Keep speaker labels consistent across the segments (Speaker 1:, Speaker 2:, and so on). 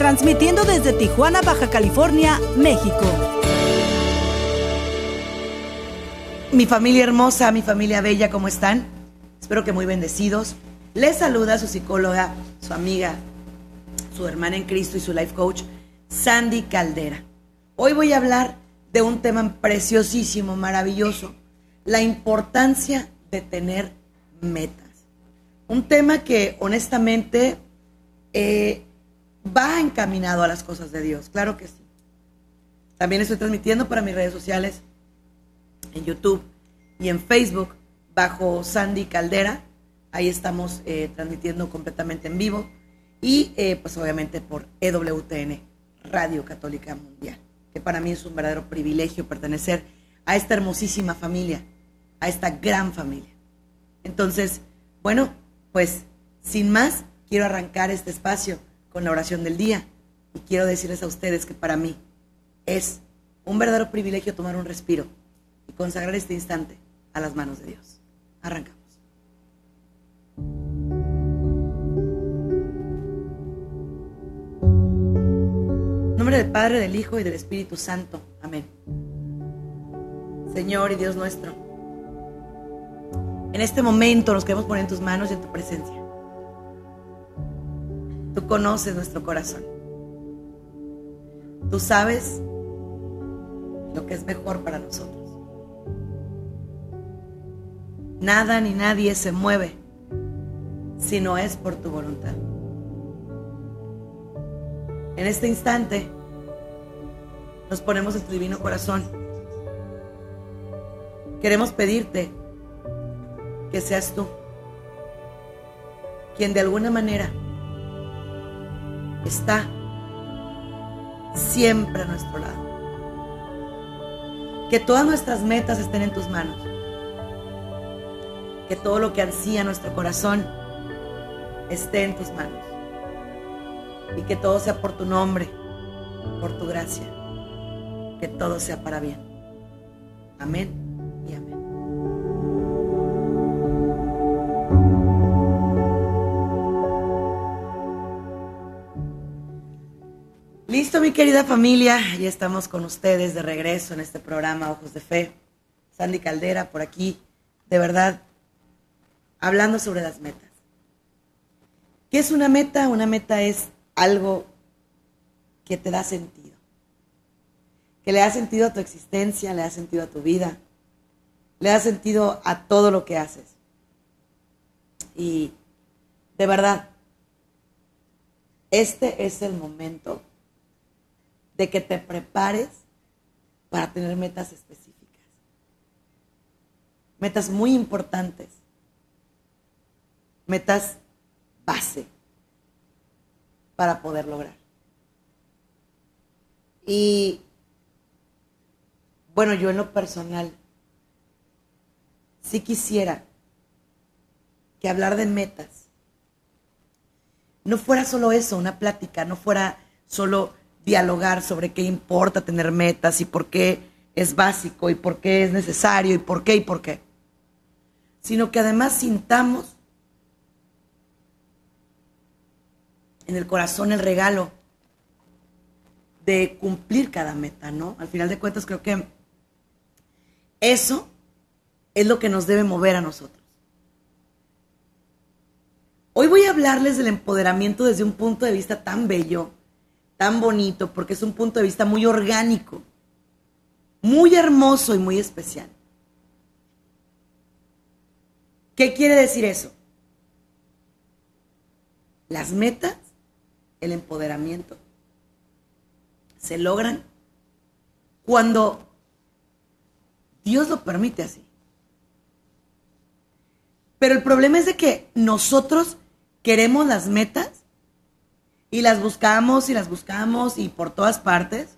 Speaker 1: transmitiendo desde Tijuana, Baja California, México.
Speaker 2: Mi familia hermosa, mi familia bella, ¿cómo están? Espero que muy bendecidos. Les saluda su psicóloga, su amiga, su hermana en Cristo y su life coach, Sandy Caldera. Hoy voy a hablar de un tema preciosísimo, maravilloso, la importancia de tener metas. Un tema que honestamente eh, va encaminado a las cosas de Dios, claro que sí. También estoy transmitiendo para mis redes sociales, en YouTube y en Facebook, bajo Sandy Caldera. Ahí estamos eh, transmitiendo completamente en vivo. Y eh, pues obviamente por EWTN, Radio Católica Mundial, que para mí es un verdadero privilegio pertenecer a esta hermosísima familia, a esta gran familia. Entonces, bueno, pues sin más, quiero arrancar este espacio con la oración del día y quiero decirles a ustedes que para mí es un verdadero privilegio tomar un respiro y consagrar este instante a las manos de Dios. Arrancamos. En nombre del Padre, del Hijo y del Espíritu Santo. Amén. Señor y Dios nuestro, en este momento nos queremos poner en tus manos y en tu presencia. Tú conoces nuestro corazón. Tú sabes lo que es mejor para nosotros. Nada ni nadie se mueve si no es por tu voluntad. En este instante nos ponemos en tu divino corazón. Queremos pedirte que seas tú quien de alguna manera está siempre a nuestro lado. Que todas nuestras metas estén en tus manos. Que todo lo que ansía nuestro corazón esté en tus manos. Y que todo sea por tu nombre, por tu gracia. Que todo sea para bien. Amén Listo, mi querida familia, ya estamos con ustedes de regreso en este programa Ojos de Fe. Sandy Caldera por aquí, de verdad, hablando sobre las metas. ¿Qué es una meta? Una meta es algo que te da sentido, que le da sentido a tu existencia, le da sentido a tu vida, le da sentido a todo lo que haces. Y de verdad, este es el momento de que te prepares para tener metas específicas. Metas muy importantes. Metas base para poder lograr. Y bueno, yo en lo personal sí quisiera que hablar de metas no fuera solo eso, una plática, no fuera solo dialogar sobre qué importa tener metas y por qué es básico y por qué es necesario y por qué y por qué. Sino que además sintamos en el corazón el regalo de cumplir cada meta, ¿no? Al final de cuentas creo que eso es lo que nos debe mover a nosotros. Hoy voy a hablarles del empoderamiento desde un punto de vista tan bello tan bonito, porque es un punto de vista muy orgánico, muy hermoso y muy especial. ¿Qué quiere decir eso? Las metas, el empoderamiento, se logran cuando Dios lo permite así. Pero el problema es de que nosotros queremos las metas Y las buscamos y las buscamos y por todas partes.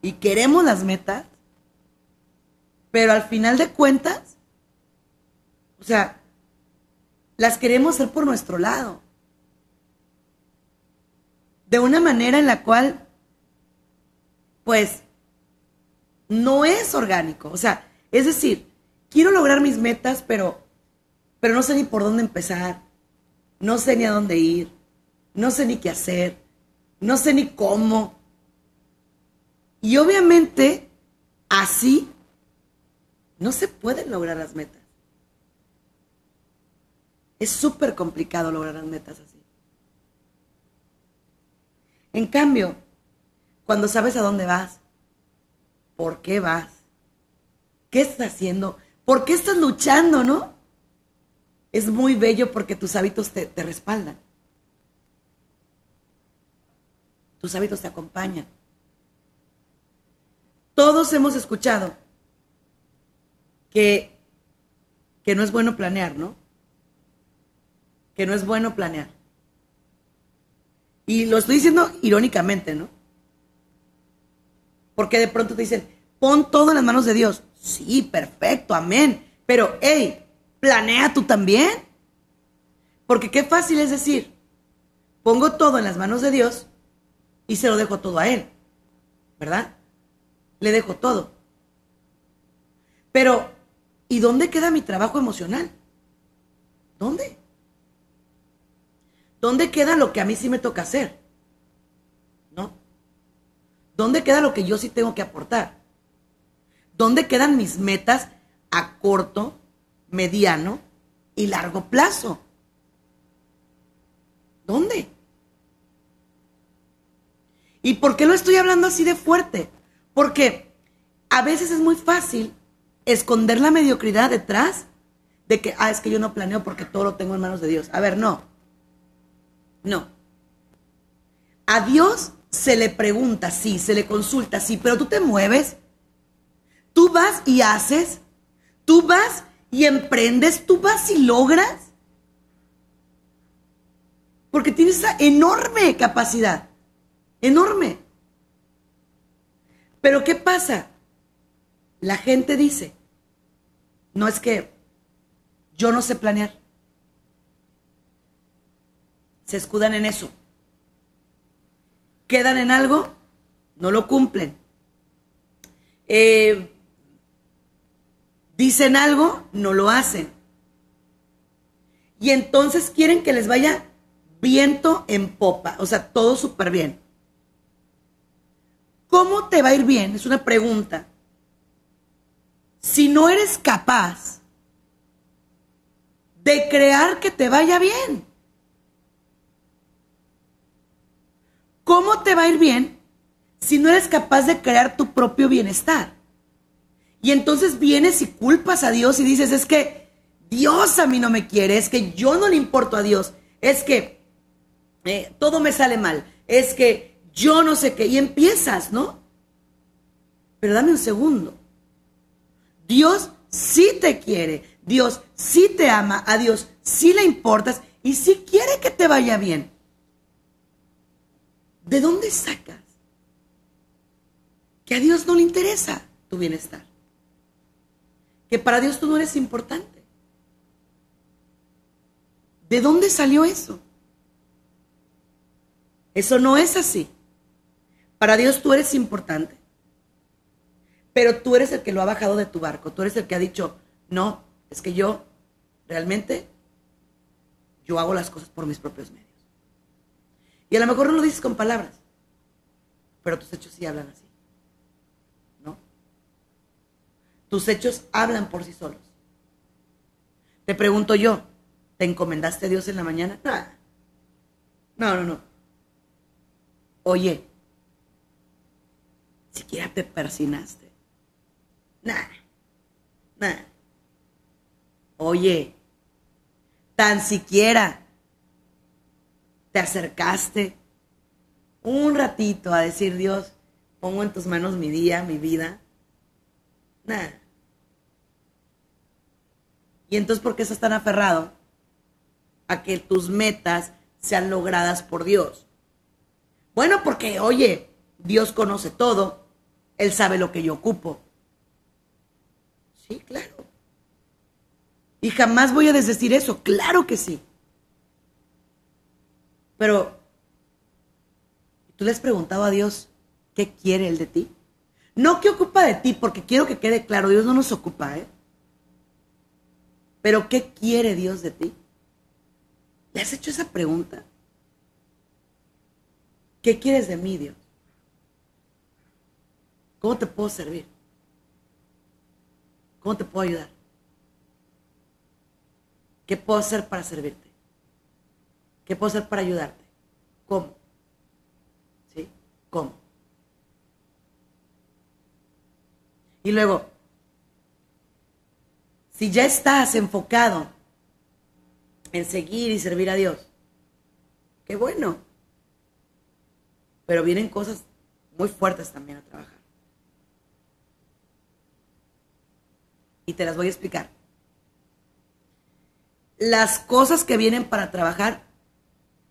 Speaker 2: Y queremos las metas. Pero al final de cuentas, o sea, las queremos hacer por nuestro lado. De una manera en la cual, pues, no es orgánico. O sea, es decir, quiero lograr mis metas, pero, pero no sé ni por dónde empezar. No sé ni a dónde ir. No sé ni qué hacer. No sé ni cómo. Y obviamente, así no se pueden lograr las metas. Es súper complicado lograr las metas así. En cambio, cuando sabes a dónde vas, por qué vas, qué estás haciendo, por qué estás luchando, ¿no? Es muy bello porque tus hábitos te, te respaldan. Tus hábitos te acompañan. Todos hemos escuchado que, que no es bueno planear, ¿no? Que no es bueno planear. Y lo estoy diciendo irónicamente, ¿no? Porque de pronto te dicen, pon todo en las manos de Dios. Sí, perfecto, amén. Pero, hey, planea tú también. Porque qué fácil es decir, pongo todo en las manos de Dios y se lo dejo todo a Él. ¿Verdad? Le dejo todo. Pero ¿Y dónde queda mi trabajo emocional? ¿Dónde? ¿Dónde queda lo que a mí sí me toca hacer? ¿No? ¿Dónde queda lo que yo sí tengo que aportar? ¿Dónde quedan mis metas a corto, mediano y largo plazo? ¿Dónde? ¿Y por qué lo estoy hablando así de fuerte? Porque a veces es muy fácil esconder la mediocridad detrás de que, ah, es que yo no planeo porque todo lo tengo en manos de Dios. A ver, no. No. A Dios se le pregunta, sí, se le consulta, sí, pero tú te mueves, tú vas y haces, tú vas y emprendes, tú vas y logras. Porque tienes esa enorme capacidad, enorme. Pero ¿qué pasa? La gente dice, no es que yo no sé planear. Se escudan en eso. Quedan en algo, no lo cumplen. Eh, dicen algo, no lo hacen. Y entonces quieren que les vaya viento en popa, o sea, todo súper bien. ¿Cómo te va a ir bien? Es una pregunta si no eres capaz de crear que te vaya bien? ¿Cómo te va a ir bien si no eres capaz de crear tu propio bienestar? Y entonces vienes y culpas a Dios y dices, es que Dios a mí no me quiere, es que yo no le importo a Dios, es que eh, todo me sale mal, es que yo no sé qué, y empiezas, ¿no? Pero dame un segundo. Dios sí te quiere, Dios sí te ama, a Dios sí le importas y sí quiere que te vaya bien. ¿De dónde sacas? Que a Dios no le interesa tu bienestar. Que para Dios tú no eres importante. ¿De dónde salió eso? Eso no es así. Para Dios tú eres importante. Pero tú eres el que lo ha bajado de tu barco, tú eres el que ha dicho, no, es que yo realmente, yo hago las cosas por mis propios medios. Y a lo mejor no lo dices con palabras, pero tus hechos sí hablan así. ¿No? Tus hechos hablan por sí solos. Te pregunto yo, ¿te encomendaste a Dios en la mañana? No, no, no. Oye, siquiera te persinaste Nah, nah. Oye, tan siquiera te acercaste un ratito a decir, Dios, pongo en tus manos mi día, mi vida. Nah. Y entonces, ¿por qué estás tan aferrado a que tus metas sean logradas por Dios. Bueno, porque, oye, Dios conoce todo, Él sabe lo que yo ocupo. Sí, claro. Y jamás voy a desdecir eso, claro que sí. Pero, ¿tú le has preguntado a Dios qué quiere Él de ti? No qué ocupa de ti, porque quiero que quede claro, Dios no nos ocupa, ¿eh? Pero ¿qué quiere Dios de ti? ¿Le has hecho esa pregunta? ¿Qué quieres de mí, Dios? ¿Cómo te puedo servir? ¿Cómo te puedo ayudar? ¿Qué puedo hacer para servirte? ¿Qué puedo hacer para ayudarte? ¿Cómo? ¿Sí? ¿Cómo? Y luego, si ya estás enfocado en seguir y servir a Dios, qué bueno. Pero vienen cosas muy fuertes también a trabajar. Y te las voy a explicar. Las cosas que vienen para trabajar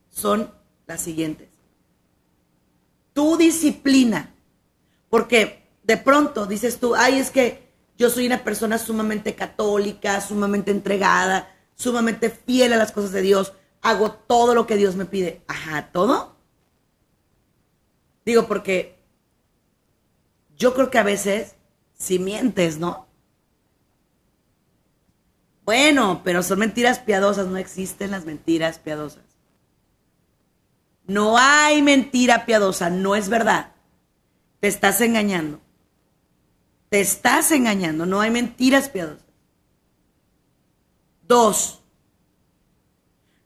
Speaker 2: son las siguientes. Tu disciplina. Porque de pronto dices tú, ay, es que yo soy una persona sumamente católica, sumamente entregada, sumamente fiel a las cosas de Dios, hago todo lo que Dios me pide. Ajá, ¿todo? Digo, porque yo creo que a veces si mientes, ¿no? Bueno, pero son mentiras piadosas, no existen las mentiras piadosas. No hay mentira piadosa, no es verdad. Te estás engañando. Te estás engañando, no hay mentiras piadosas. Dos,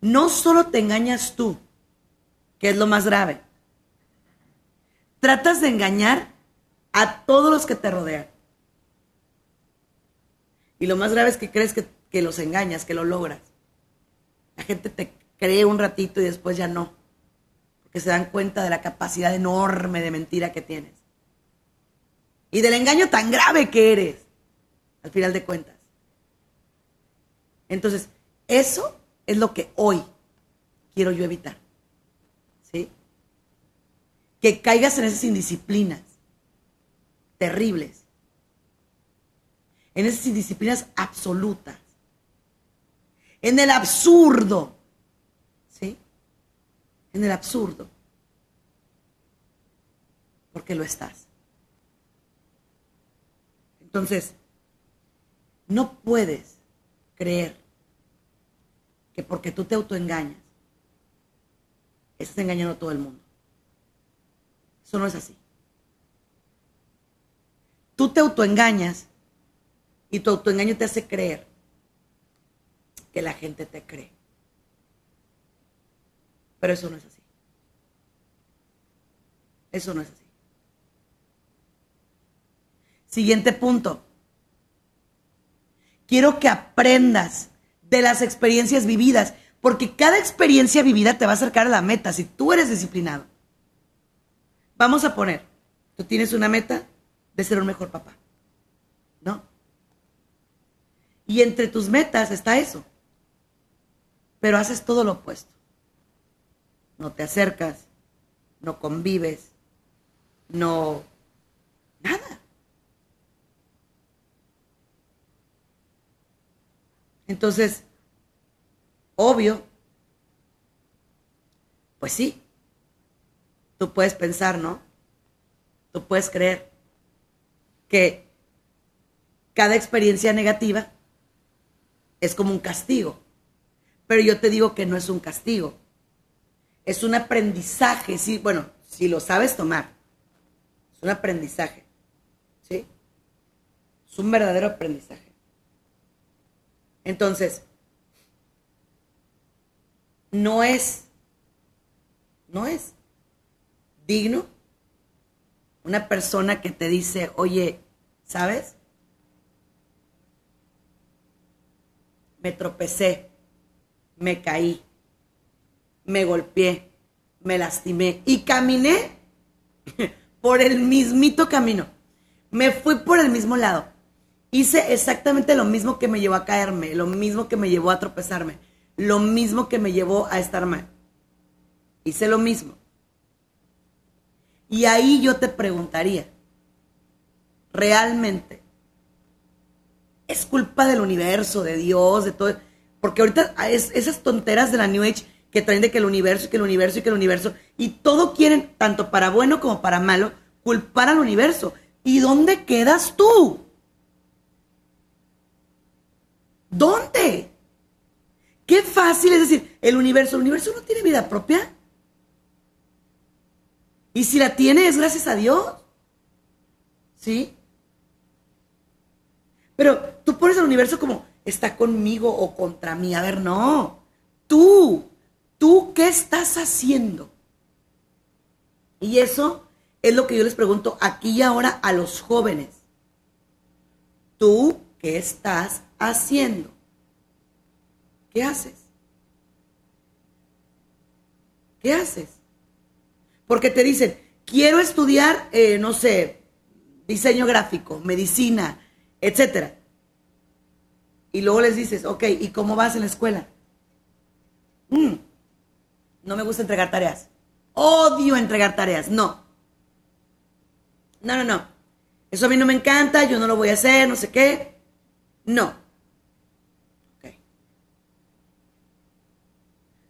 Speaker 2: no solo te engañas tú, que es lo más grave. Tratas de engañar a todos los que te rodean. Y lo más grave es que crees que, que los engañas, que lo logras. La gente te cree un ratito y después ya no. Porque se dan cuenta de la capacidad enorme de mentira que tienes y del engaño tan grave que eres, al final de cuentas. Entonces, eso es lo que hoy quiero yo evitar. ¿Sí? Que caigas en esas indisciplinas terribles. En esas indisciplinas absolutas. En el absurdo. ¿Sí? En el absurdo. Porque lo estás. Entonces, no puedes creer que porque tú te autoengañas, estás engañando a todo el mundo. Eso no es así. Tú te autoengañas y tu autoengaño te hace creer que la gente te cree. Pero eso no es así. Eso no es así. Siguiente punto. Quiero que aprendas de las experiencias vividas, porque cada experiencia vivida te va a acercar a la meta si tú eres disciplinado. Vamos a poner, tú tienes una meta de ser un mejor papá, ¿no? Y entre tus metas está eso, pero haces todo lo opuesto. No te acercas, no convives, no... Nada. Entonces, obvio, pues sí, tú puedes pensar, ¿no? Tú puedes creer que cada experiencia negativa es como un castigo. Pero yo te digo que no es un castigo. Es un aprendizaje, sí, bueno, si lo sabes tomar. Es un aprendizaje. ¿Sí? Es un verdadero aprendizaje. Entonces, no es, no es digno una persona que te dice, oye, ¿sabes? Me tropecé, me caí, me golpeé, me lastimé y caminé por el mismito camino. Me fui por el mismo lado hice exactamente lo mismo que me llevó a caerme, lo mismo que me llevó a tropezarme, lo mismo que me llevó a estar mal. hice lo mismo. Y ahí yo te preguntaría, ¿realmente es culpa del universo, de Dios, de todo? Porque ahorita esas tonteras de la New Age que traen de que el universo y que el universo y que el universo, y todo quieren, tanto para bueno como para malo, culpar al universo. ¿Y dónde quedas tú? ¿Dónde? Qué fácil es decir, el universo, el universo no tiene vida propia. Y si la tiene es gracias a Dios. ¿Sí? Pero tú pones al universo como está conmigo o contra mí. A ver, no. Tú, tú, ¿qué estás haciendo? Y eso es lo que yo les pregunto aquí y ahora a los jóvenes. ¿Tú qué estás haciendo? ¿Qué haces? ¿Qué haces? Porque te dicen, quiero estudiar, eh, no sé, diseño gráfico, medicina, etcétera. Y luego les dices, ok, ¿y cómo vas en la escuela? Mm, no me gusta entregar tareas. Odio entregar tareas. No. No, no, no. Eso a mí no me encanta, yo no lo voy a hacer, no sé qué. No.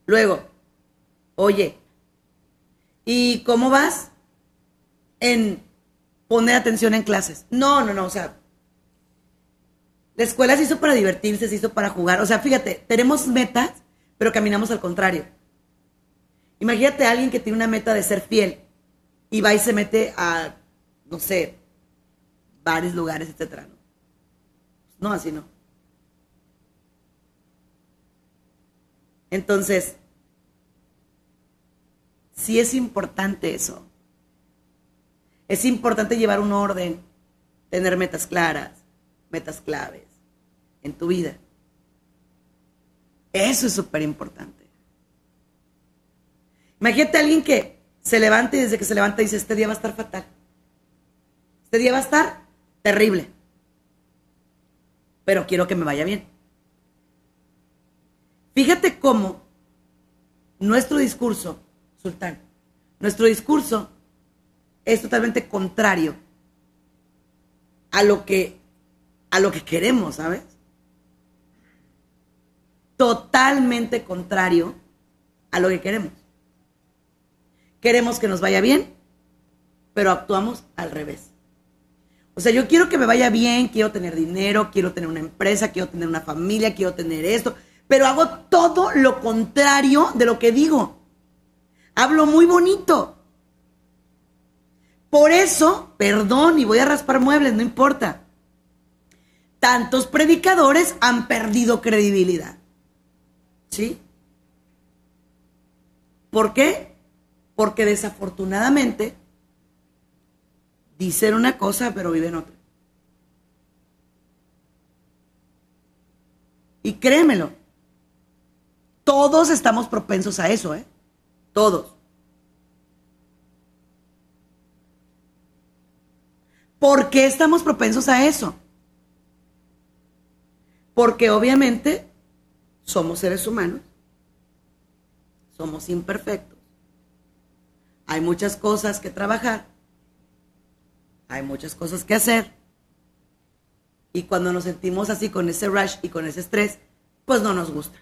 Speaker 2: Luego, oye, ¿y cómo vas en poner atención en clases? No, no, no, o sea, la escuela se hizo para divertirse, se hizo para jugar. O sea, fíjate, tenemos metas, pero caminamos al contrario. Imagínate a alguien que tiene una meta de ser fiel y va y se mete a, no sé, varios lugares, etcétera. No, así no. Entonces, sí es importante eso. Es importante llevar un orden, tener metas claras, metas claves en tu vida. Eso es súper importante. Imagínate a alguien que se levanta y desde que se levanta dice, este día va a estar fatal. Este día va a estar terrible. Pero quiero que me vaya bien. Fíjate cómo nuestro discurso, Sultán, nuestro discurso es totalmente contrario a lo que a lo que queremos, ¿sabes? Totalmente contrario a lo que queremos. Queremos que nos vaya bien, pero actuamos al revés. O sea, yo quiero que me vaya bien, quiero tener dinero, quiero tener una empresa, quiero tener una familia, quiero tener esto, pero hago todo lo contrario de lo que digo. Hablo muy bonito. Por eso, perdón, y voy a raspar muebles, no importa. Tantos predicadores han perdido credibilidad. ¿Sí? ¿Por qué? Porque desafortunadamente dicen una cosa pero viven otra. Y créemelo, todos estamos propensos a eso, ¿eh? Todos. ¿Por qué estamos propensos a eso? Porque obviamente somos seres humanos, somos imperfectos, hay muchas cosas que trabajar, hay muchas cosas que hacer, y cuando nos sentimos así con ese rush y con ese estrés, pues no nos gusta.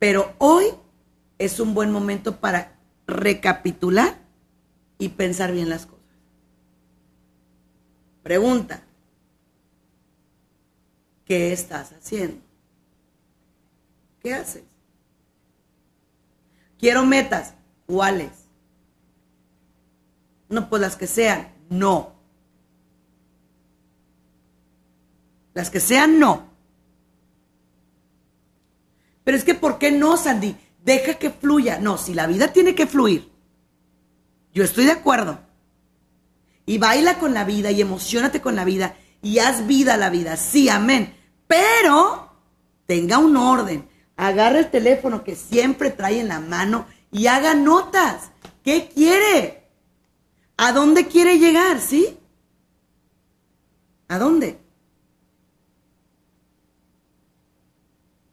Speaker 2: Pero hoy es un buen momento para recapitular y pensar bien las cosas. Pregunta, ¿qué estás haciendo? ¿Qué haces? Quiero metas, ¿cuáles? No, pues las que sean, no. Las que sean, no. Pero es que, ¿por qué no, Sandy? Deja que fluya. No, si la vida tiene que fluir, yo estoy de acuerdo. Y baila con la vida y emocionate con la vida y haz vida a la vida. Sí, amén pero tenga un orden. Agarra el teléfono que siempre trae en la mano y haga notas. ¿Qué quiere? ¿A dónde quiere llegar? ¿Sí? ¿A dónde?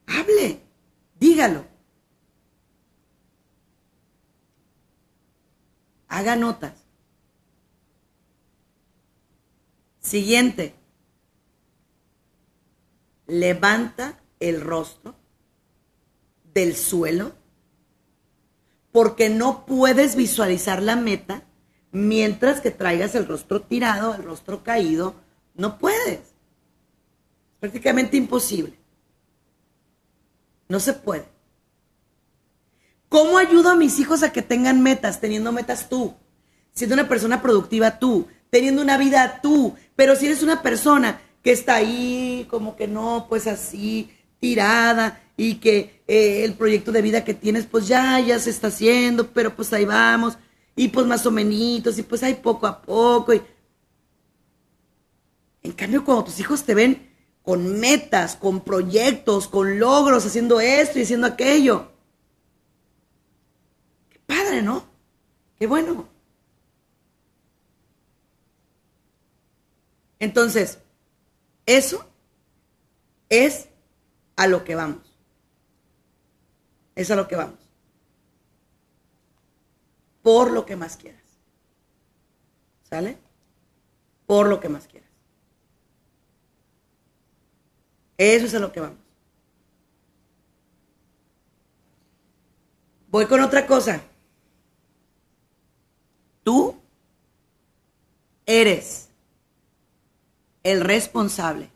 Speaker 2: Hable, dígalo. Haga notas. Siguiente. Levanta el rostro del suelo porque no puedes visualizar la meta mientras que traigas el rostro tirado, el rostro caído. No puedes. Prácticamente imposible. No se puede. ¿Cómo ayudo a mis hijos a que tengan metas, teniendo metas tú? Siendo una persona productiva tú, teniendo una vida tú, pero si eres una persona que está ahí como que no, pues así, tirada y que eh, el proyecto de vida que tienes pues ya, ya se está haciendo, pero pues ahí vamos y pues más o menos y pues ahí poco a poco. Y... En cambio, cuando tus hijos te ven con metas, con proyectos, con logros, haciendo esto y haciendo aquello, padre, ¿no? Qué bueno. Entonces, eso es a lo que vamos. Es a lo que vamos. Por lo que más quieras. ¿Sale? Por lo que más quieras. Eso es a lo que vamos. Voy con otra cosa. Tú eres el responsable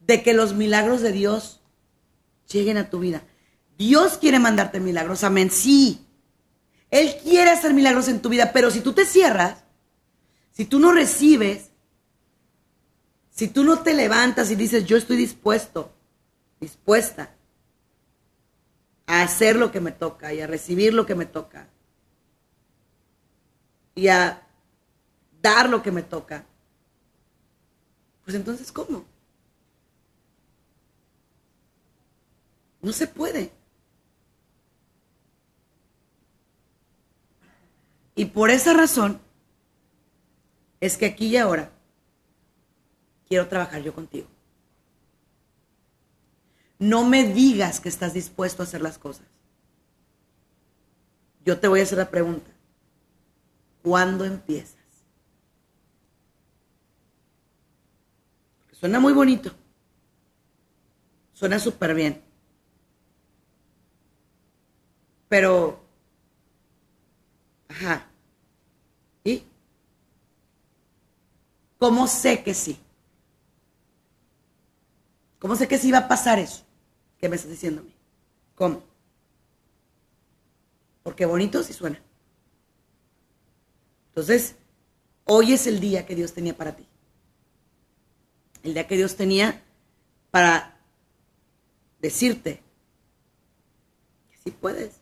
Speaker 2: de que los milagros de Dios lleguen a tu vida. Dios quiere mandarte milagros, amén, sí. Él quiere hacer milagros en tu vida, pero si tú te cierras, si tú no recibes, si tú no te levantas y dices, yo estoy dispuesto, dispuesta a hacer lo que me toca y a recibir lo que me toca, y a dar lo que me toca, pues entonces ¿cómo? No se puede. Y por esa razón es que aquí y ahora quiero trabajar yo contigo. No me digas que estás dispuesto a hacer las cosas. Yo te voy a hacer la pregunta. ¿Cuándo empiezas? Suena muy bonito. Suena súper bien. Pero, ajá. ¿Y? ¿Cómo sé que sí? ¿Cómo sé que sí va a pasar eso? ¿Qué me estás diciéndome? ¿Cómo? Porque bonito sí suena. Entonces, hoy es el día que Dios tenía para ti. El día que Dios tenía para decirte que sí puedes.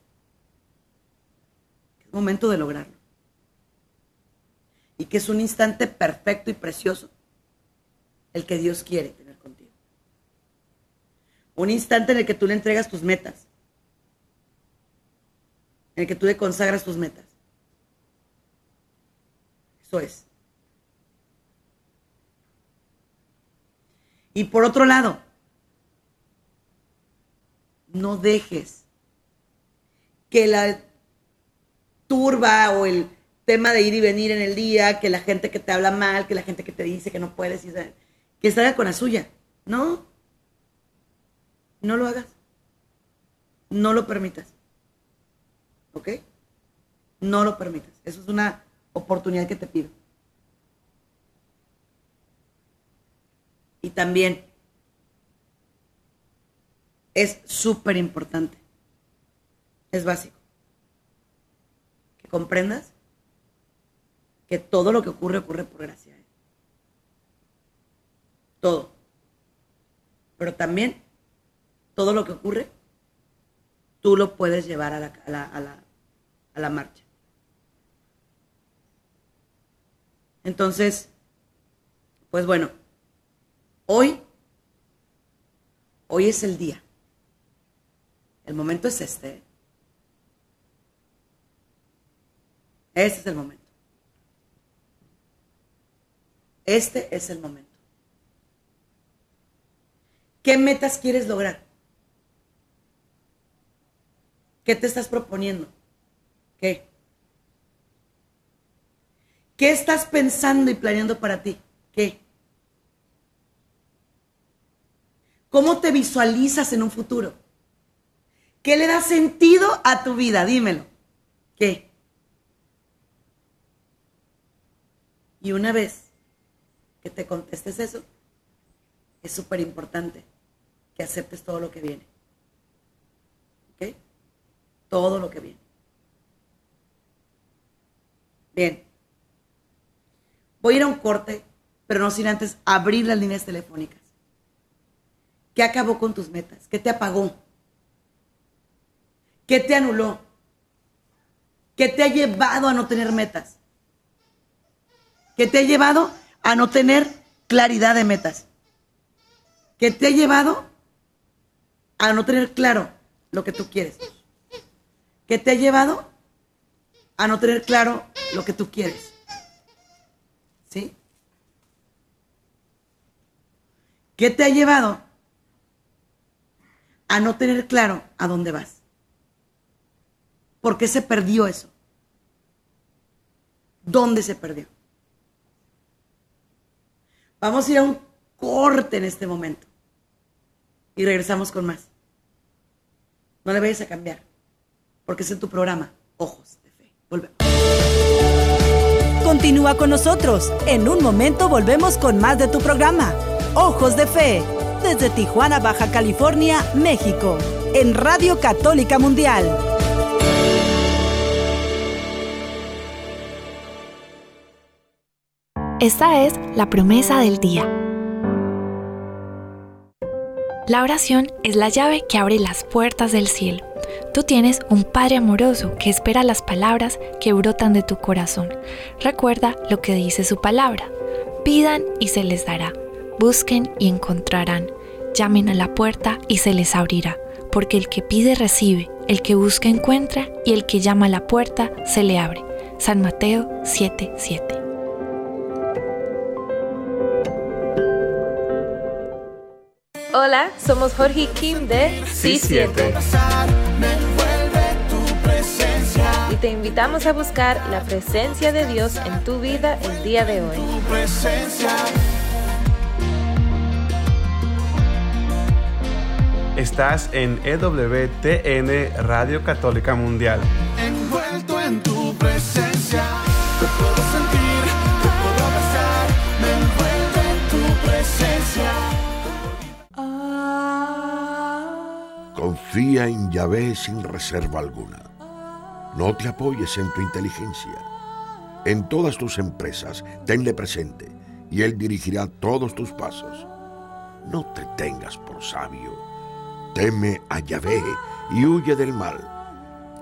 Speaker 2: Que es momento de lograrlo. Y que es un instante perfecto y precioso el que Dios quiere tener contigo. Un instante en el que tú le entregas tus metas. En el que tú le consagras tus metas es. Y por otro lado, no dejes que la turba o el tema de ir y venir en el día, que la gente que te habla mal, que la gente que te dice que no puedes, que salga con la suya. No, no lo hagas. No lo permitas. ¿Ok? No lo permitas. Eso es una oportunidad que te pido. También es súper importante, es básico, que comprendas que todo lo que ocurre ocurre por gracia. ¿eh? Todo. Pero también todo lo que ocurre, tú lo puedes llevar a la, a la, a la, a la marcha. Entonces, pues bueno, hoy, hoy es el día. El momento es este. Este es el momento. Este es el momento. ¿Qué metas quieres lograr? ¿Qué te estás proponiendo? ¿Qué? ¿Qué estás pensando y planeando para ti? ¿Qué? ¿Cómo te visualizas en un futuro? ¿Qué le da sentido a tu vida? Dímelo. ¿Qué? Y una vez que te contestes eso, es súper importante que aceptes todo lo que viene. ¿Ok? Todo lo que viene. Bien. Voy a ir a un corte, pero no sin antes abrir las líneas telefónicas. ¿Qué acabó con tus metas? ¿Qué te apagó? ¿Qué te anuló? ¿Qué te ha llevado a no tener metas? ¿Qué te ha llevado a no tener claridad de metas? ¿Qué te ha llevado a no tener claro lo que tú quieres? ¿Qué te ha llevado a no tener claro lo que tú quieres? ¿Sí? ¿Qué te ha llevado a no tener claro a dónde vas? ¿Por qué se perdió eso? ¿Dónde se perdió? Vamos a ir a un corte en este momento. Y regresamos con más. No le vayas a cambiar. Porque es en tu programa, Ojos de Fe. Volvemos.
Speaker 1: Continúa con nosotros. En un momento volvemos con más de tu programa, Ojos de Fe. Desde Tijuana, Baja California, México. En Radio Católica Mundial.
Speaker 3: Esta es la promesa del día. La oración es la llave que abre las puertas del cielo. Tú tienes un Padre amoroso que espera las palabras que brotan de tu corazón. Recuerda lo que dice su palabra. Pidan y se les dará. Busquen y encontrarán. Llamen a la puerta y se les abrirá. Porque el que pide recibe, el que busca encuentra y el que llama a la puerta se le abre. San Mateo 7:7.
Speaker 4: Hola, somos Jorge y Kim de C7 y te invitamos a buscar la presencia de Dios en tu vida el día de hoy.
Speaker 5: Estás en EWTN Radio Católica Mundial.
Speaker 6: Envuelto en tu presencia, te puedo sentir, te puedo besar, me envuelvo en tu presencia.
Speaker 7: Confía en Yahvé sin reserva alguna. No te apoyes en tu inteligencia. En todas tus empresas, tenle presente y Él dirigirá todos tus pasos. No te tengas por sabio. Teme a Yahvé y huye del mal.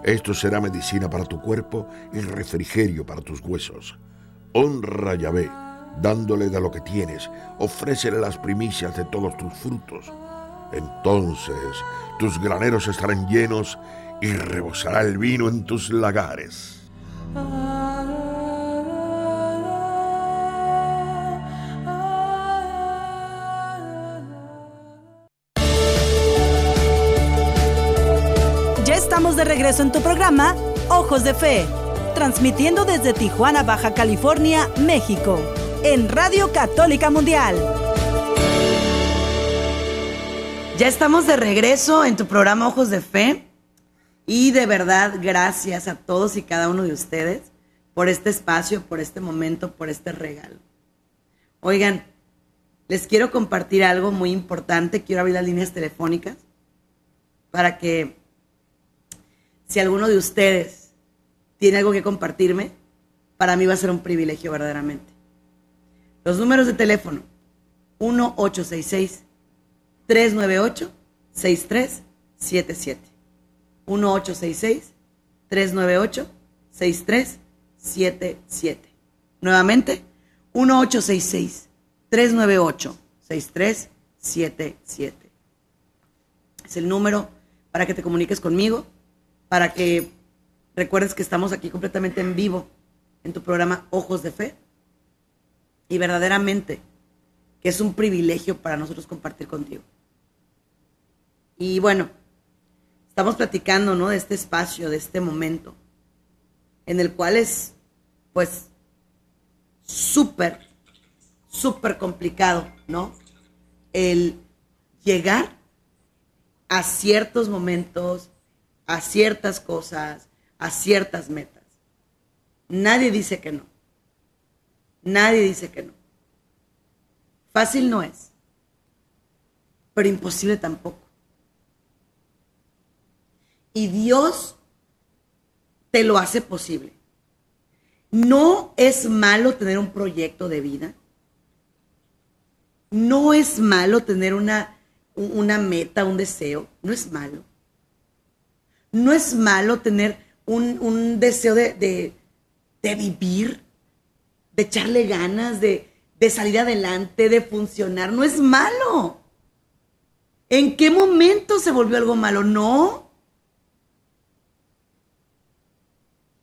Speaker 7: Esto será medicina para tu cuerpo y refrigerio para tus huesos. Honra a Yahvé, dándole de lo que tienes, ofrécele las primicias de todos tus frutos. Entonces tus graneros estarán llenos y rebosará el vino en tus lagares.
Speaker 1: De regreso en tu programa, Ojos de Fe, transmitiendo desde Tijuana, Baja California, México, en Radio Católica Mundial.
Speaker 2: Ya estamos de regreso en tu programa Ojos de Fe. Y de verdad, gracias a todos y cada uno de ustedes por este espacio, por este momento, por este regalo. Oigan, les quiero compartir algo muy importante. Quiero abrir las líneas telefónicas para que si alguno de ustedes tiene algo que compartirme, para mí va a ser un privilegio verdaderamente. Los números de teléfono 1866 398 6377 1866 398 6377 Nuevamente 1866 398 6377 Es el número para que te comuniques conmigo, para que recuerdes que estamos aquí completamente en vivo en tu programa Ojos de Fe. Y verdaderamente que es un privilegio para nosotros compartir contigo. Y bueno, estamos platicando, ¿no? De este espacio, de este momento. en el cual es, pues, súper, súper complicado, ¿no? El llegar a ciertos momentos, a ciertas cosas, a ciertas metas. Nadie dice que no. Nadie dice que no. Fácil no es, pero imposible tampoco. Y Dios te lo hace posible. No es malo tener un proyecto de vida. No es malo tener una, una meta, un deseo. No es malo. No es malo tener un, deseo de, vivir, de echarle ganas, de salir adelante, de funcionar. No es malo. ¿En qué momento se volvió algo malo? No.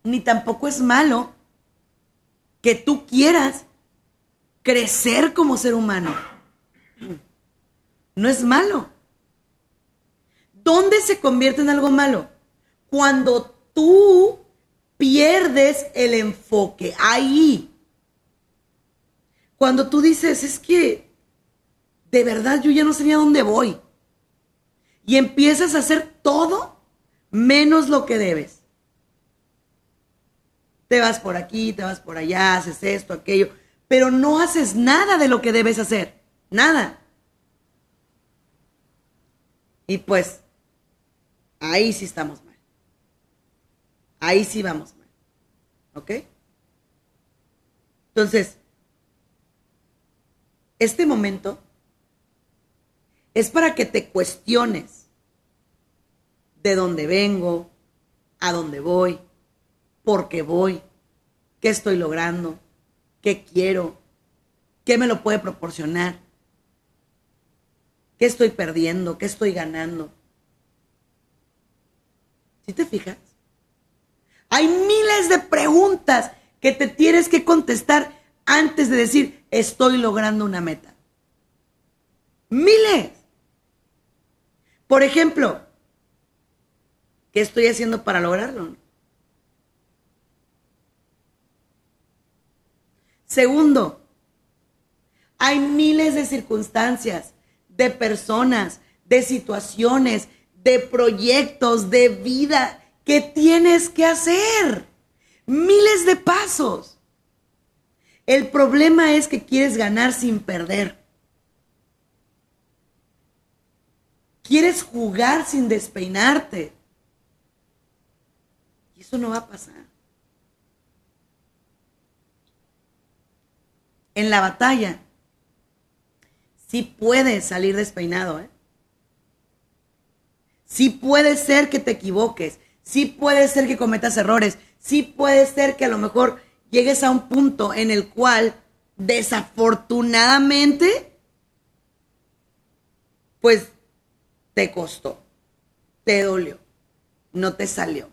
Speaker 2: Ni tampoco es malo que tú quieras crecer como ser humano. No es malo. ¿Dónde se convierte en algo malo? Cuando tú pierdes el enfoque. Ahí. Cuando tú dices, es que de verdad yo ya no sé ni a dónde voy. Y empiezas a hacer todo menos lo que debes. Te vas por aquí, te vas por allá, haces esto, aquello, pero no haces nada de lo que debes hacer. Nada. Y pues, ahí sí estamos. Ahí sí vamos. ¿Ok? Entonces, este momento es para que te cuestiones de dónde vengo, a dónde voy, por qué voy, qué estoy logrando, qué quiero, qué me lo puede proporcionar, qué estoy perdiendo, qué estoy ganando. ¿Sí te fijas? Hay miles de preguntas que te tienes que contestar antes de decir, estoy logrando una meta. Miles. Por ejemplo, ¿qué estoy haciendo para lograrlo? Segundo, hay miles de circunstancias, de personas, de situaciones, de proyectos, de vida que tienes que hacer. Miles de pasos. El problema es que quieres ganar sin perder. Quieres jugar sin despeinarte. Y eso no va a pasar. en la batalla, sí puedes salir despeinado, ¿eh? Sí puede ser que te equivoques, sí puede ser que cometas errores, sí puede ser que a lo mejor llegues a un punto en el cual desafortunadamente, pues te costó, te dolió, no te salió.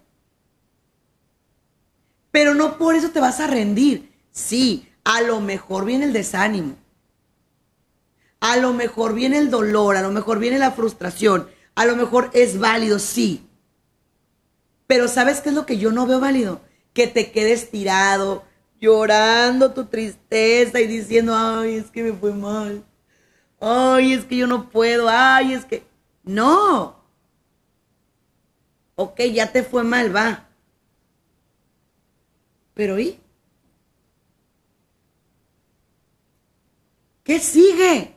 Speaker 2: Pero no por eso te vas a rendir. Sí, a lo mejor viene el desánimo. A lo mejor viene el dolor, a lo mejor viene la frustración, a lo mejor es válido, sí. Pero ¿sabes qué es lo que yo no veo válido? Que te quedes tirado, llorando tu tristeza y diciendo, ay, es que me fue mal. Ay, es que yo no puedo. Ay, es que... No. Ok, ya te fue mal, va. Pero ¿y? ¿Qué sigue?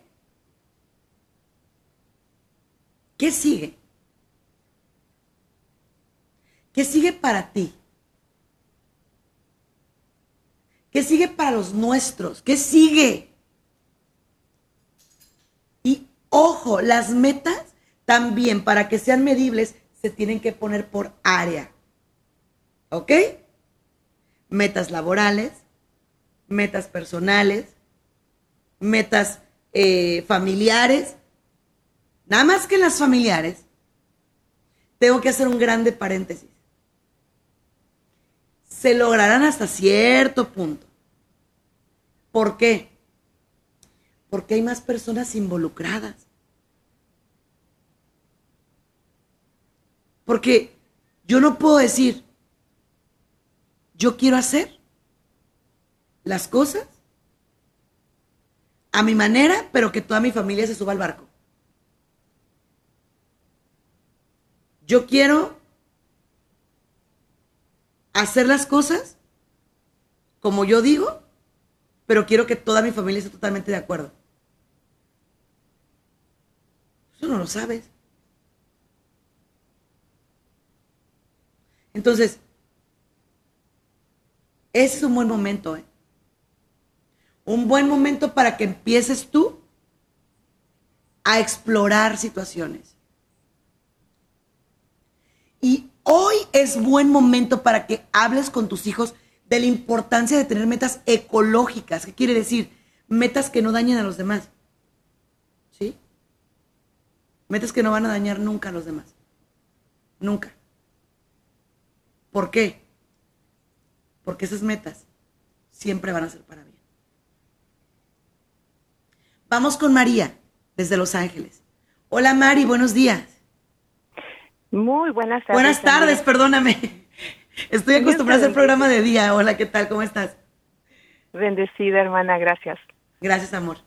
Speaker 2: ¿Qué sigue? ¿Qué sigue para ti? ¿Qué sigue para los nuestros? ¿Qué sigue? Y ojo, las metas también para que sean medibles se tienen que poner por área. ¿Ok? Metas laborales, metas personales, metas eh, familiares. Nada más que las familiares, tengo que hacer un grande paréntesis. Se lograrán hasta cierto punto. ¿Por qué? Porque hay más personas involucradas. Porque yo no puedo decir, yo quiero hacer las cosas a mi manera, pero que toda mi familia se suba al barco. Yo quiero hacer las cosas como yo digo, pero quiero que toda mi familia esté totalmente de acuerdo. Eso no lo sabes. Entonces, ese es un buen momento, ¿eh? Un buen momento para que empieces tú a explorar situaciones. Y hoy es buen momento para que hables con tus hijos de la importancia de tener metas ecológicas. ¿Qué quiere decir? Metas que no dañen a los demás. ¿Sí? Metas que no van a dañar nunca a los demás. Nunca. ¿Por qué? Porque esas metas siempre van a ser para bien. Vamos con María, desde Los Ángeles. Hola Mari, buenos días.
Speaker 8: Muy buenas tardes.
Speaker 2: Buenas tardes, perdóname. Estoy acostumbrada a hacer programa de día. Hola, ¿qué tal? ¿Cómo estás?
Speaker 8: Bendecida, hermana, gracias.
Speaker 2: Gracias, amor.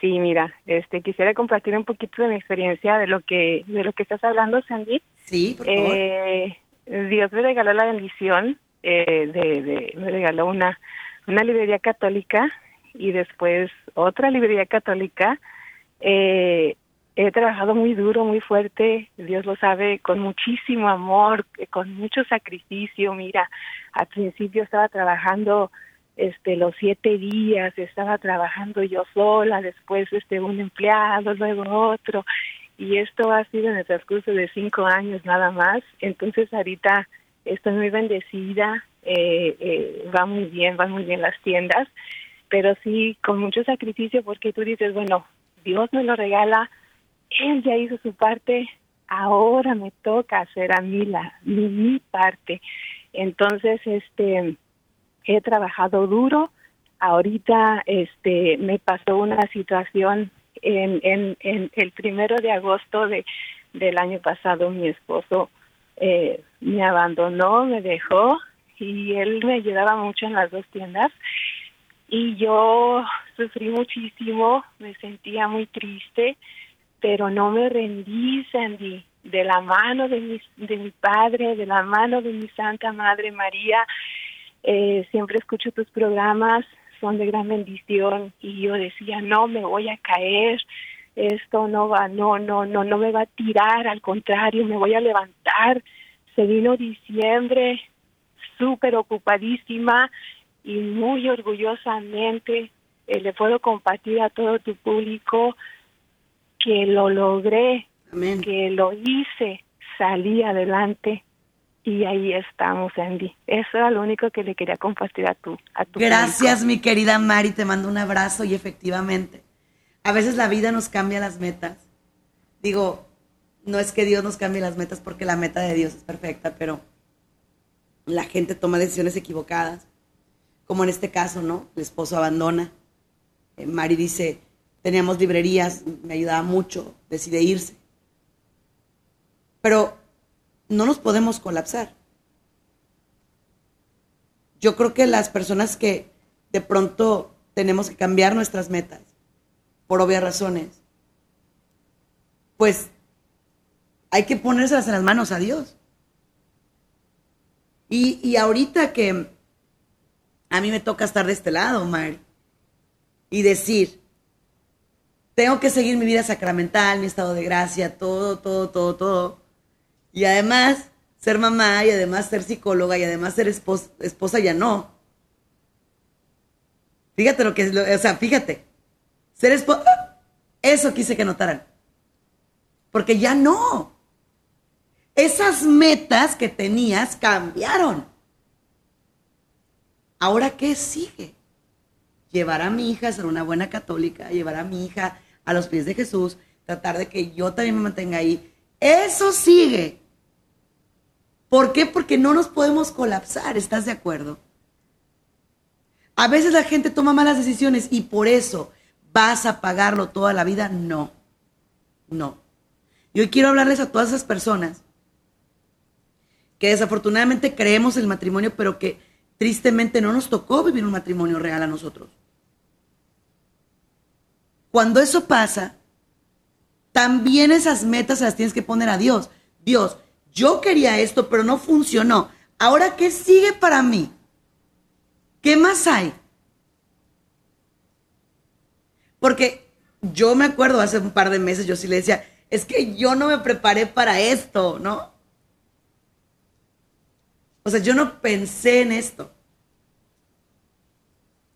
Speaker 8: Sí, mira, este quisiera compartir un poquito de mi experiencia de lo que de lo que estás hablando, Sandy.
Speaker 2: Sí, por favor.
Speaker 8: Eh, Dios me regaló la bendición eh, de, de me regaló una una librería católica y después otra librería católica. Eh, he trabajado muy duro, muy fuerte, Dios lo sabe, con muchísimo amor, con mucho sacrificio. Mira, al principio estaba trabajando este los siete días, estaba trabajando yo sola, después este un empleado, luego otro, y esto ha sido en el transcurso de cinco años nada más. Entonces ahorita estoy muy bendecida, eh, eh, va muy bien, van muy bien las tiendas, pero sí con mucho sacrificio porque tú dices, bueno, Dios me lo regala, Él ya hizo su parte, ahora me toca hacer a mí la mi, mi parte. Entonces, este, he trabajado duro. Ahorita, este, me pasó una situación en, en, en el primero de agosto de del año pasado. Mi esposo eh, me abandonó, me dejó y él me ayudaba mucho en las dos tiendas y yo sufrí muchísimo, me sentía muy triste, pero no me rendí, Sandy, de la mano de mi, de mi padre, de la mano de mi Santa Madre María. Eh, siempre escucho tus programas, son de gran bendición y yo decía, no me voy a caer, esto no va, no, no, no, no me va a tirar, al contrario, me voy a levantar. Se vino diciembre, súper ocupadísima, y muy orgullosamente eh, le puedo compartir a todo tu público que lo logré,
Speaker 2: Amén.
Speaker 8: que lo hice, salí adelante y ahí estamos, Andy. Eso era lo único que le quería compartir a tu, a tu
Speaker 2: Gracias,
Speaker 8: público.
Speaker 2: mi querida Mari, te mando un abrazo y efectivamente, a veces la vida nos cambia las metas. Digo, no es que Dios nos cambie las metas porque la meta de Dios es perfecta, pero la gente toma decisiones equivocadas como en este caso, ¿no? El esposo abandona. Eh, Mari dice, teníamos librerías, me ayudaba mucho, decide irse. Pero no nos podemos colapsar. Yo creo que las personas que de pronto tenemos que cambiar nuestras metas, por obvias razones, pues hay que ponérselas en las manos a Dios. Y, y ahorita que a mí me toca estar de este lado, Mari. Y decir, tengo que seguir mi vida sacramental, mi estado de gracia, todo, todo, todo, todo. Y además, ser mamá y además ser psicóloga y además ser esposa, esposa ya no. Fíjate lo que es, lo, o sea, fíjate. Ser esposa, eso quise que notaran. Porque ya no. Esas metas que tenías cambiaron. Ahora, ¿qué sigue? Llevar a mi hija a ser una buena católica, llevar a mi hija a los pies de Jesús, tratar de que yo también me mantenga ahí. Eso sigue. ¿Por qué? Porque no nos podemos colapsar, ¿estás de acuerdo? A veces la gente toma malas decisiones y por eso vas a pagarlo toda la vida. No, no. Y hoy quiero hablarles a todas esas personas que desafortunadamente creemos el matrimonio, pero que tristemente no nos tocó vivir un matrimonio real a nosotros. Cuando eso pasa, también esas metas las tienes que poner a Dios. Dios, yo quería esto, pero no funcionó. Ahora, ¿qué sigue para mí? ¿Qué más hay? Porque yo me acuerdo hace un par de meses, yo sí le decía, es que yo no me preparé para esto, ¿no? O sea, yo no pensé en esto.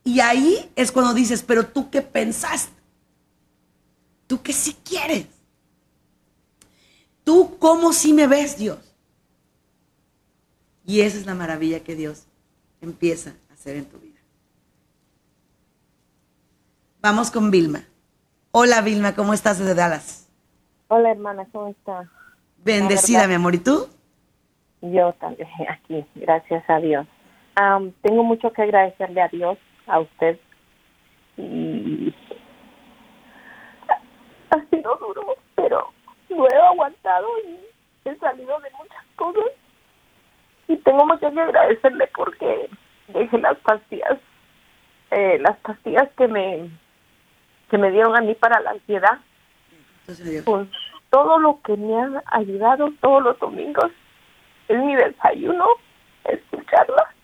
Speaker 2: Y ahí es cuando dices, pero tú qué pensaste? ¿Tú qué sí quieres? ¿Tú cómo sí me ves, Dios? Y esa es la maravilla que Dios empieza a hacer en tu vida. Vamos con Vilma. Hola Vilma, ¿cómo estás desde Dallas?
Speaker 9: Hola hermana, ¿cómo estás?
Speaker 2: Bendecida, mi amor. ¿Y tú?
Speaker 9: Yo también aquí, gracias a Dios. tengo mucho que agradecerle a Dios, a usted. Y ha sido duro, pero lo he aguantado y he salido de muchas cosas. Y tengo mucho que agradecerle porque dejé las pastillas, eh, las pastillas que me que me dieron a mí para la ansiedad. Pues todo lo que me han ayudado todos los domingos es mi desayuno, escucharla.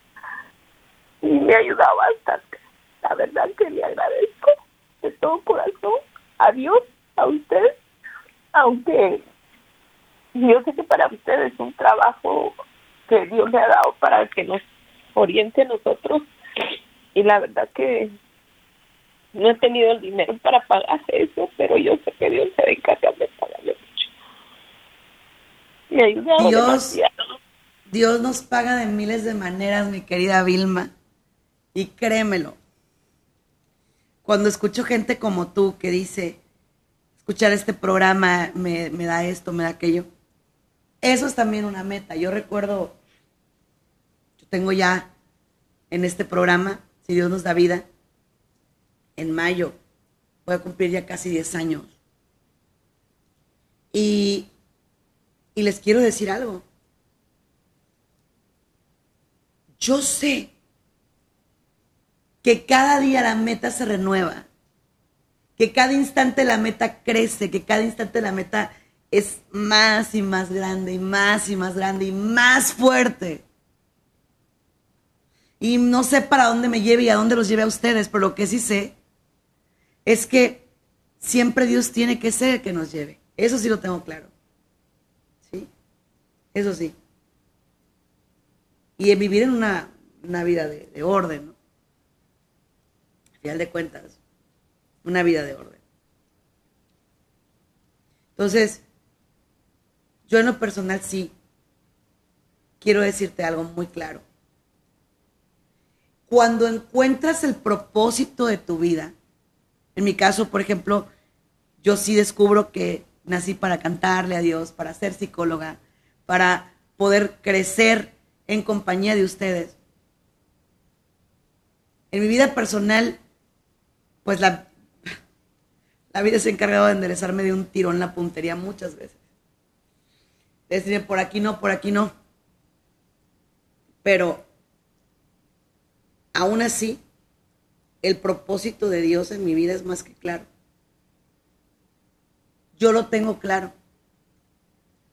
Speaker 9: Y me ha ayudado bastante. La verdad que le agradezco de todo corazón a Dios, a usted, aunque yo sé que para ustedes es un trabajo que Dios le ha dado para que nos oriente a nosotros. Y la verdad que no he tenido el dinero para pagar eso, pero yo sé que Dios se va a encargar de pagarle mucho. Me ha ayudado
Speaker 2: Dios,
Speaker 9: demasiado.
Speaker 2: Dios nos paga de miles de maneras, mi querida Vilma. Y créemelo, cuando escucho gente como tú que dice, escuchar este programa me, me da esto, me da aquello, eso es también una meta. Yo recuerdo, yo tengo ya en este programa, si Dios nos da vida, en mayo. Voy a cumplir ya casi 10 años. Y, y les quiero decir algo. Yo sé que cada día la meta se renueva, que cada instante la meta crece, que cada instante la meta es más y más grande y más y más grande y más fuerte. Y no sé para dónde me lleve y a dónde los lleve a ustedes, pero lo que sí sé es que siempre Dios tiene que ser el que nos lleve. Eso sí lo tengo claro. ¿Sí? Eso sí. Y vivir en una, vida de, de orden, ¿no? Al final de cuentas, una vida de orden. Entonces, yo en lo personal sí quiero decirte algo muy claro. Cuando encuentras el propósito de tu vida, en mi caso, por ejemplo, yo sí descubro que nací para cantarle a Dios, para ser psicóloga, para poder crecer en compañía de ustedes. En mi vida personal, pues la, la vida se ha encargado de enderezarme de un tirón la puntería muchas veces. De decirme, por aquí no, por aquí no. Pero aún así, el propósito de Dios en mi vida es más que claro. Yo lo tengo claro.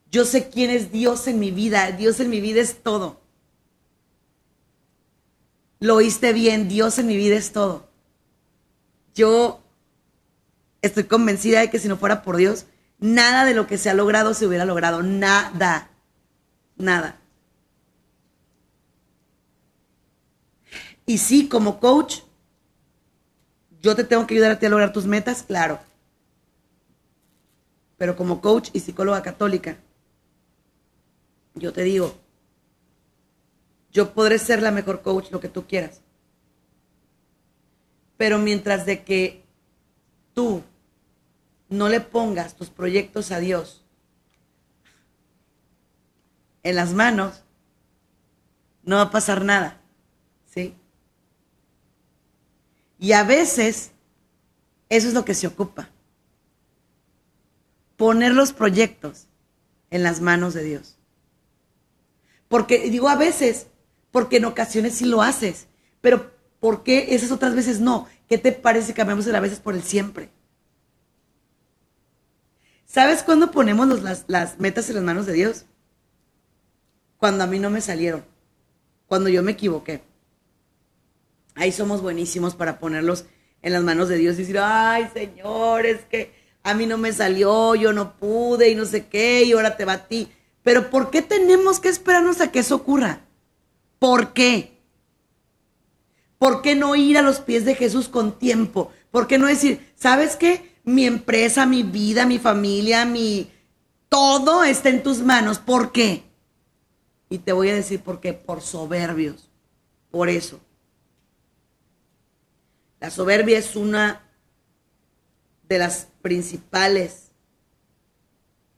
Speaker 2: Yo sé quién es Dios en mi vida. Dios en mi vida es todo. Lo oíste bien, Dios en mi vida es todo. Yo estoy convencida de que si no fuera por Dios, nada de lo que se ha logrado se hubiera logrado. Nada. Nada. Y sí, como coach, yo te tengo que ayudar a ti a lograr tus metas, claro. Pero como coach y psicóloga católica, yo te digo, yo podré ser la mejor coach, lo que tú quieras. Pero mientras de que tú no le pongas tus proyectos a Dios en las manos, no va a pasar nada. ¿Sí? Y a veces eso es lo que se ocupa. Poner los proyectos en las manos de Dios. Porque, digo a veces, porque en ocasiones sí lo haces, pero ¿por qué esas otras veces no? ¿Qué te parece si cambiamos de las veces por el siempre? ¿Sabes cuándo ponemos las, las metas en las manos de Dios? Cuando a mí no me salieron, cuando yo me equivoqué. Ahí somos buenísimos para ponerlos en las manos de Dios y decir, ay Señor, es que a mí no me salió, yo no pude y no sé qué, y ahora te va a ti. Pero ¿por qué tenemos que esperarnos a que eso ocurra? ¿Por qué? ¿Por qué no ir a los pies de Jesús con tiempo? ¿Por qué no decir, ¿sabes qué? Mi empresa, mi vida, mi familia, mi... Todo está en tus manos. ¿Por qué? Y te voy a decir por qué. Por soberbios. Por eso. La soberbia es una de las principales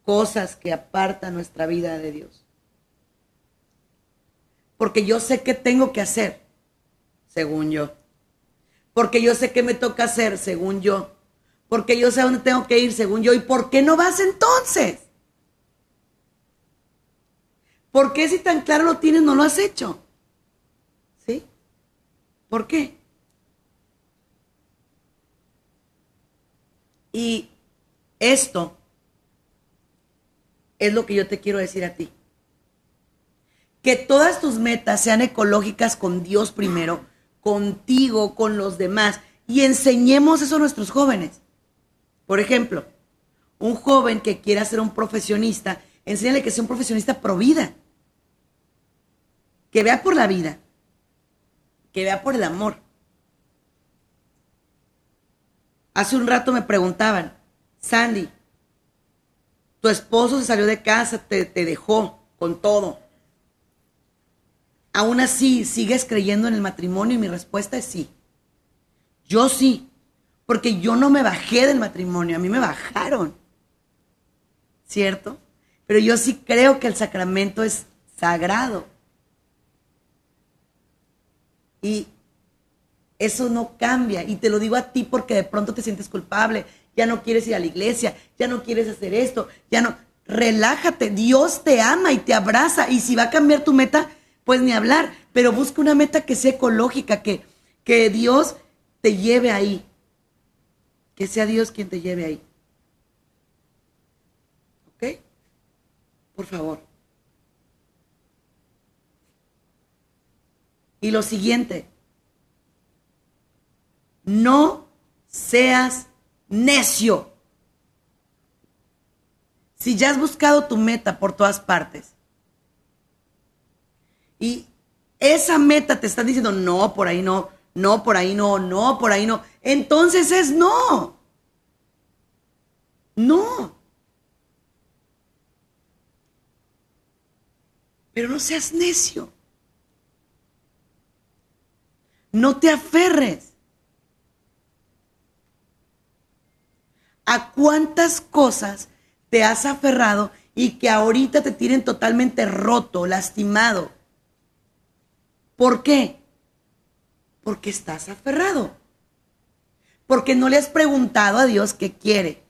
Speaker 2: cosas que apartan nuestra vida de Dios. Porque yo sé qué tengo que hacer, según yo. Porque yo sé qué me toca hacer, según yo. Porque yo sé dónde tengo que ir, según yo. ¿Y por qué no vas entonces? ¿Por qué si tan claro lo tienes no lo has hecho? ¿Sí? ¿Por qué? Y esto es lo que yo te quiero decir a ti. Que todas tus metas sean ecológicas con Dios primero, contigo, con los demás, y enseñemos eso a nuestros jóvenes. Por ejemplo, un joven que quiera ser un profesionista, enséñale que sea un profesionista pro vida. Que vea por la vida. Que vea por el amor. Hace un rato me preguntaban, Sandy, tu esposo se salió de casa, te, te dejó con todo. Aún así, ¿sigues creyendo en el matrimonio? Y mi respuesta es sí. Yo sí, porque yo no me bajé del matrimonio, a mí me bajaron. ¿Cierto? Pero yo sí creo que el sacramento es sagrado. Y eso no cambia. Y te lo digo a ti porque de pronto te sientes culpable. Ya no quieres ir a la iglesia, ya no quieres hacer esto, ya no. Relájate, Dios te ama y te abraza. Y si va a cambiar tu meta, pues ni hablar. Pero busca una meta que sea ecológica, que, que Dios te lleve ahí. Que sea Dios quien te lleve ahí. ¿Ok? Por favor. Y lo siguiente, no seas necio. Si ya has buscado tu meta por todas partes y esa meta te está diciendo, no, por ahí no, no, por ahí no, no, por ahí no, entonces es no. No. Pero no seas necio. No te aferres. ¿A cuántas cosas te has aferrado y que ahorita te tienen totalmente roto, lastimado? ¿Por qué? Porque estás aferrado. Porque no le has preguntado a Dios qué quiere.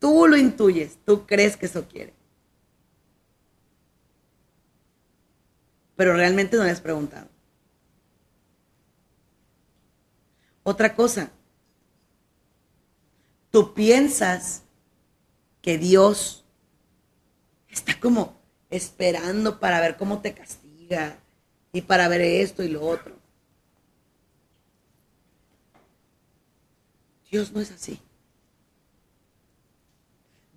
Speaker 2: Tú lo intuyes, tú crees que eso quiere. Pero realmente no le has preguntado. Otra cosa, tú piensas que Dios está como esperando para ver cómo te castiga y para ver esto y lo otro. Dios no es así.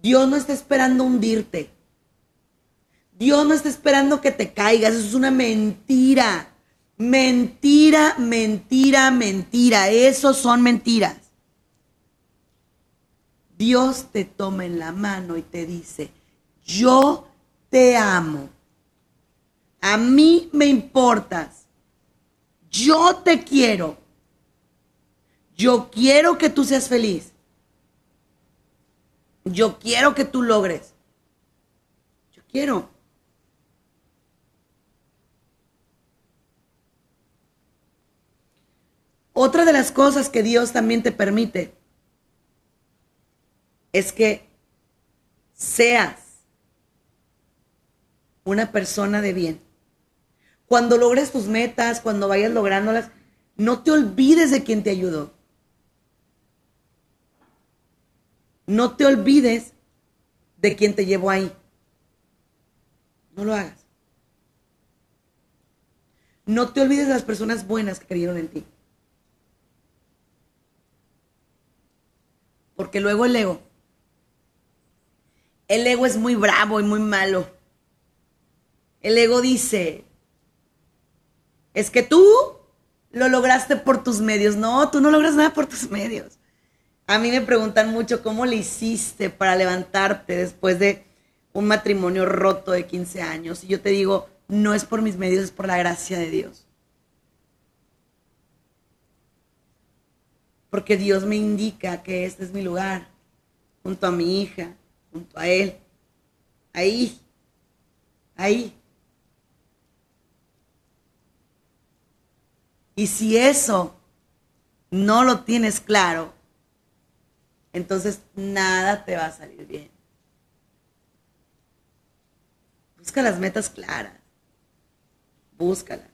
Speaker 2: Dios no está esperando hundirte. Dios no está esperando que te caigas. Eso es una mentira. Mentira, mentira, mentira. Eso son mentiras. Dios te toma en la mano y te dice, yo te amo. A mí me importas. Yo te quiero. Yo quiero que tú seas feliz. Yo quiero que tú logres. Yo quiero. Otra de las cosas que Dios también te permite es que seas una persona de bien. Cuando logres tus metas, cuando vayas lográndolas, no te olvides de quien te ayudó. No te olvides de quien te llevó ahí. No lo hagas. No te olvides de las personas buenas que creyeron en ti. Porque luego el ego. El ego es muy bravo y muy malo. El ego dice, es que tú lo lograste por tus medios. No, tú no logras nada por tus medios. A mí me preguntan mucho cómo le hiciste para levantarte después de un matrimonio roto de 15 años. Y yo te digo, no es por mis medios, es por la gracia de Dios. Porque Dios me indica que este es mi lugar, junto a mi hija, junto a Él. Ahí, ahí. Y si eso no lo tienes claro, entonces nada te va a salir bien. Busca las metas claras. Búscalas.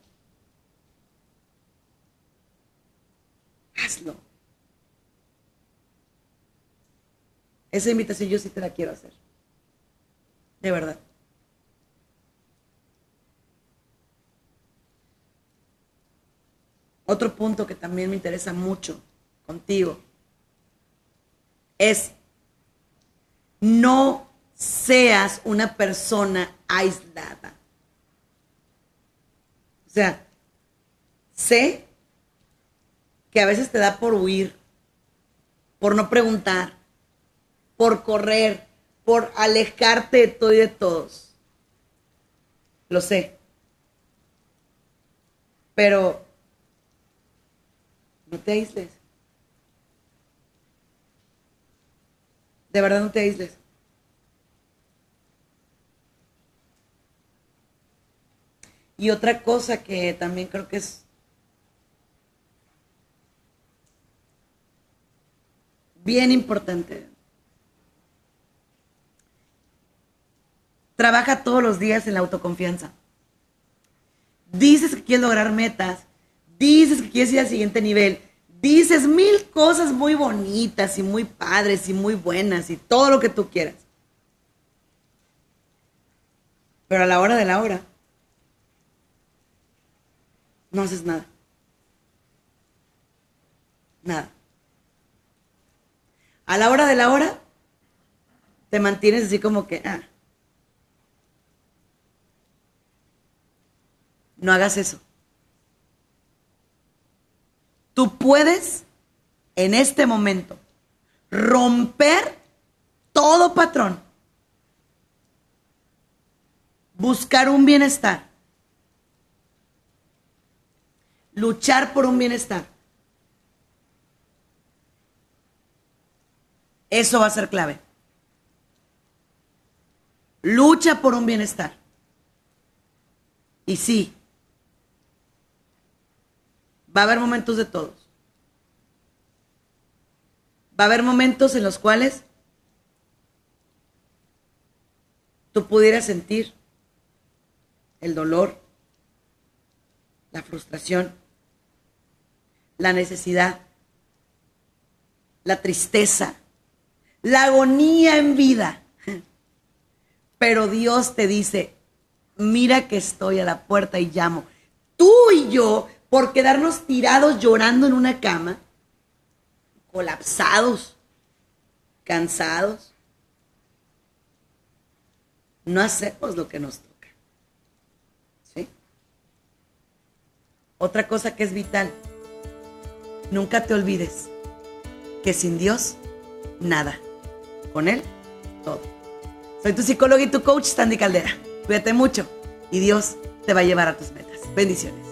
Speaker 2: Hazlo. Esa invitación yo sí te la quiero hacer. De verdad. Otro punto que también me interesa mucho contigo es no seas una persona aislada. O sea, sé que a veces te da por huir, por no preguntar, por correr, por alejarte de todo y de todos. Lo sé. Pero no te aísles. De verdad no te aísles. Y otra cosa que también creo que es bien importante. Trabaja todos los días en la autoconfianza. Dices que quieres lograr metas, dices que quieres ir al siguiente nivel, dices mil cosas muy bonitas y muy padres y muy buenas y todo lo que tú quieras. Pero a la hora de la hora, no haces nada. Nada. A la hora de la hora, te mantienes así como que, ah, no hagas eso. Tú puedes en este momento romper todo patrón, buscar un bienestar, luchar por un bienestar. Eso va a ser clave. Lucha por un bienestar. Y sí, va a haber momentos de todos. Va a haber momentos en los cuales tú pudieras sentir el dolor, la frustración, la necesidad, la tristeza, la agonía en vida. Pero Dios te dice, mira que estoy a la puerta y llamo. Tú y yo por quedarnos tirados llorando en una cama, colapsados, cansados. No hacemos lo que nos toca. ¿Sí? Otra cosa que es vital, nunca te olvides que sin Dios, nada. Con Él, todo. Soy tu psicóloga y tu coach, Sandy Caldera. Cuídate mucho y Dios te va a llevar a tus metas. Bendiciones.